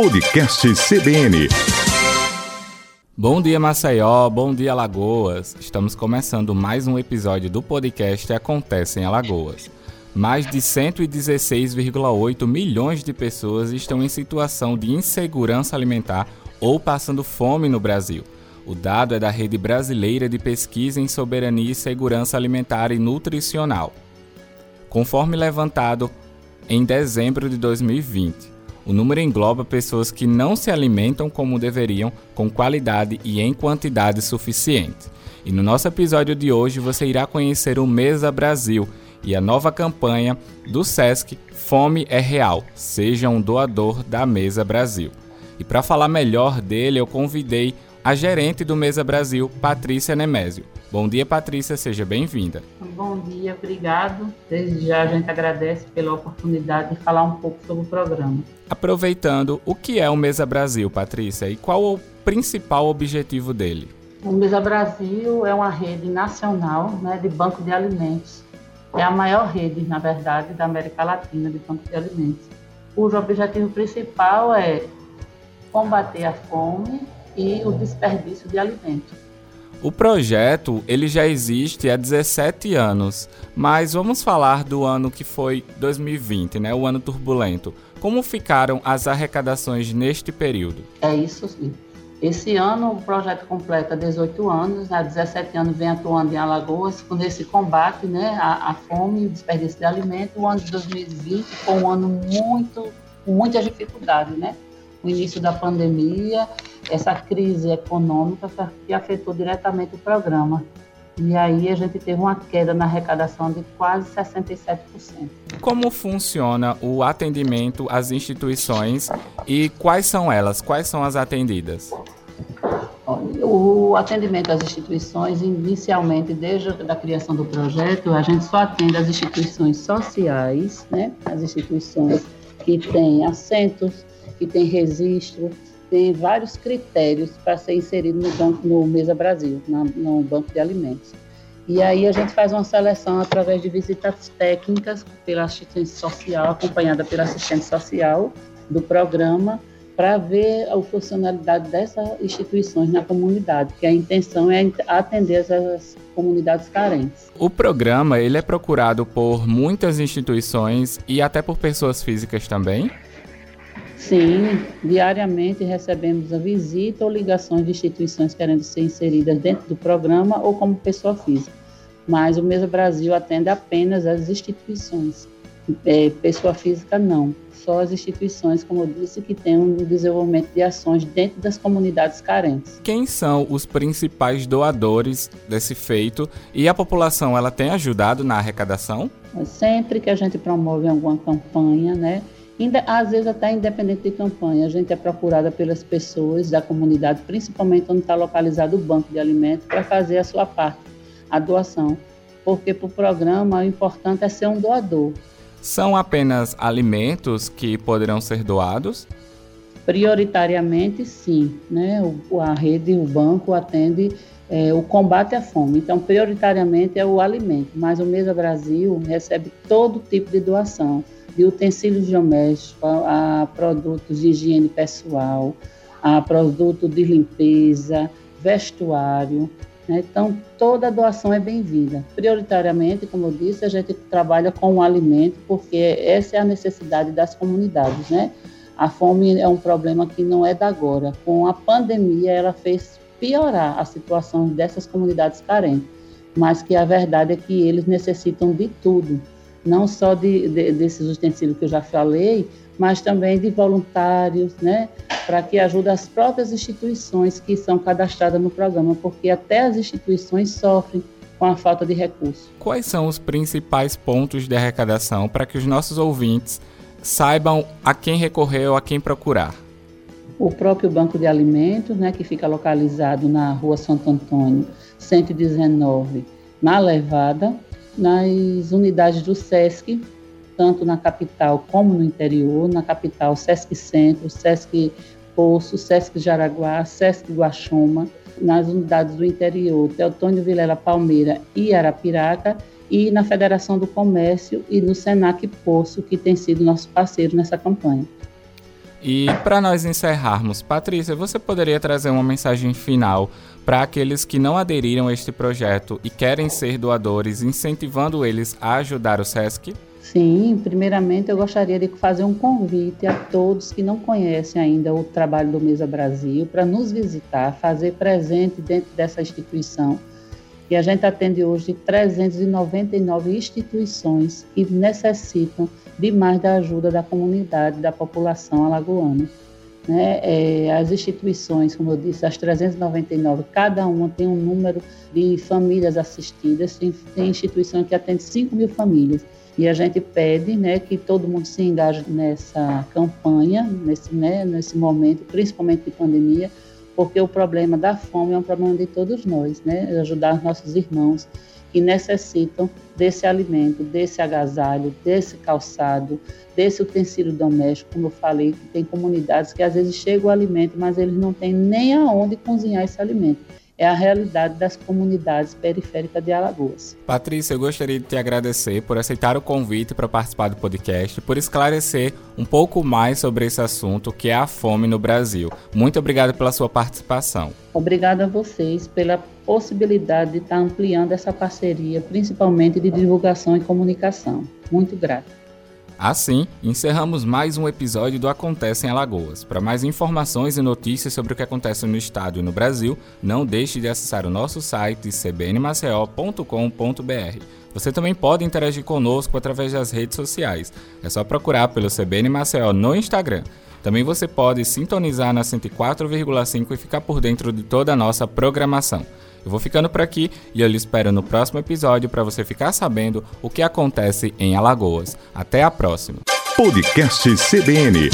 Podcast CBN. Bom dia, Maceió. Bom dia, Alagoas. Estamos começando mais um episódio do podcast Acontece em Alagoas. Mais de 116,8 milhões de pessoas estão em situação de insegurança alimentar ou passando fome no Brasil. O dado é da Rede Brasileira de Pesquisa em Soberania e Segurança Alimentar e Nutricional. Conforme levantado em dezembro de 2020, o número engloba pessoas que não se alimentam como deveriam, com qualidade e em quantidade suficiente. E no nosso episódio de hoje você irá conhecer o Mesa Brasil e a nova campanha do SESC Fome é Real, seja um doador da Mesa Brasil. E para falar melhor dele, eu convidei a gerente do Mesa Brasil, Patrícia Nemésio. Bom dia, Patrícia, seja bem-vinda. Bom dia, obrigado. Desde já a gente agradece pela oportunidade de falar um pouco sobre o programa. Aproveitando, o que é o Mesa Brasil, Patrícia, e qual o principal objetivo dele? O Mesa Brasil é uma rede nacional né, de banco de alimentos. É a maior rede, na verdade, da América Latina de banco de alimentos, cujo objetivo principal é combater a fome e o desperdício de alimentos. O projeto ele já existe há 17 anos, mas vamos falar do ano que foi 2020, né, o ano turbulento. Como ficaram as arrecadações neste período? É isso sim. Esse ano o projeto completa 18 anos, há 17 anos vem atuando em Alagoas com esse combate né, à, à fome e desperdício de alimento. O ano de 2020 foi um ano muito, com muitas dificuldades, né? O início da pandemia, essa crise econômica que afetou diretamente o programa. E aí a gente teve uma queda na arrecadação de quase 67%. Como funciona o atendimento às instituições e quais são elas? Quais são as atendidas? O atendimento às instituições, inicialmente, desde a criação do projeto, a gente só atende as instituições sociais, né? as instituições que têm assentos, que têm registro, tem vários critérios para ser inserido no, banco, no Mesa Brasil, na, no banco de alimentos. E aí a gente faz uma seleção através de visitas técnicas pela assistência social, acompanhada pela assistente social do programa, para ver a funcionalidade dessas instituições na comunidade, que a intenção é atender as comunidades carentes. O programa ele é procurado por muitas instituições e até por pessoas físicas também? Sim, diariamente recebemos a visita ou ligações de instituições querendo ser inseridas dentro do programa ou como pessoa física. Mas o Mesa Brasil atende apenas as instituições. É, pessoa física não, só as instituições, como eu disse, que têm um desenvolvimento de ações dentro das comunidades carentes. Quem são os principais doadores desse feito e a população ela tem ajudado na arrecadação? Sempre que a gente promove alguma campanha, né, às vezes até independente de campanha, a gente é procurada pelas pessoas da comunidade, principalmente onde está localizado o banco de alimentos, para fazer a sua parte, a doação. Porque para o programa o importante é ser um doador. São apenas alimentos que poderão ser doados? Prioritariamente, sim. Né? O, a rede, o banco atende é, o combate à fome. Então, prioritariamente é o alimento, mas o Mesa Brasil recebe todo tipo de doação de utensílios domésticos a, produtos de higiene pessoal, a produtos de limpeza, vestuário. Né? Então, toda doação é bem-vinda. Prioritariamente, como eu disse, a gente trabalha com o alimento, porque essa é a necessidade das comunidades. Né? A fome é um problema que não é da agora. Com a pandemia, ela fez piorar a situação dessas comunidades carentes, mas que a verdade é que eles necessitam de tudo não só de, de, desses utensílios que eu já falei, mas também de voluntários, né, para que ajude as próprias instituições que são cadastradas no programa, porque até as instituições sofrem com a falta de recursos. Quais são os principais pontos de arrecadação para que os nossos ouvintes saibam a quem recorrer ou a quem procurar? O próprio Banco de Alimentos, né, que fica localizado na Rua Santo Antônio, 119, na Levada, nas unidades do SESC, tanto na capital como no interior, na capital SESC Centro, SESC Poço, SESC Jaraguá, SESC Guaxuma, nas unidades do interior, Teotônio Vilela Palmeira e Arapiraca, e na Federação do Comércio e no Senac Poço, que tem sido nosso parceiro nessa campanha. E para nós encerrarmos, Patrícia, você poderia trazer uma mensagem final para aqueles que não aderiram a este projeto e querem ser doadores, incentivando eles a ajudar o SESC? Sim, primeiramente eu gostaria de fazer um convite a todos que não conhecem ainda o trabalho do Mesa Brasil para nos visitar, fazer presente dentro dessa instituição. E a gente atende hoje 399 instituições que necessitam demais da ajuda da comunidade, da população alagoana. Né? É, as instituições, como eu disse, as 399, cada uma tem um número de famílias assistidas, tem, tem instituição que atende 5 mil famílias. E a gente pede né, que todo mundo se engaje nessa campanha, nesse, né, nesse momento, principalmente de pandemia, porque o problema da fome é um problema de todos nós, né? Ajudar nossos irmãos que necessitam desse alimento, desse agasalho, desse calçado, desse utensílio doméstico, como eu falei, tem comunidades que às vezes chega o alimento, mas eles não têm nem aonde cozinhar esse alimento é a realidade das comunidades periféricas de Alagoas. Patrícia, eu gostaria de te agradecer por aceitar o convite para participar do podcast, por esclarecer um pouco mais sobre esse assunto que é a fome no Brasil. Muito obrigado pela sua participação. Obrigada a vocês pela possibilidade de estar ampliando essa parceria, principalmente de divulgação e comunicação. Muito grata. Assim, encerramos mais um episódio do Acontece em Alagoas. Para mais informações e notícias sobre o que acontece no estado e no Brasil, não deixe de acessar o nosso site cbnmaceo.com.br. Você também pode interagir conosco através das redes sociais. É só procurar pelo CBN Maceió no Instagram. Também você pode sintonizar na 104,5 e ficar por dentro de toda a nossa programação. Eu vou ficando por aqui e eu lhe espero no próximo episódio para você ficar sabendo o que acontece em Alagoas. Até a próxima. Podcast CBN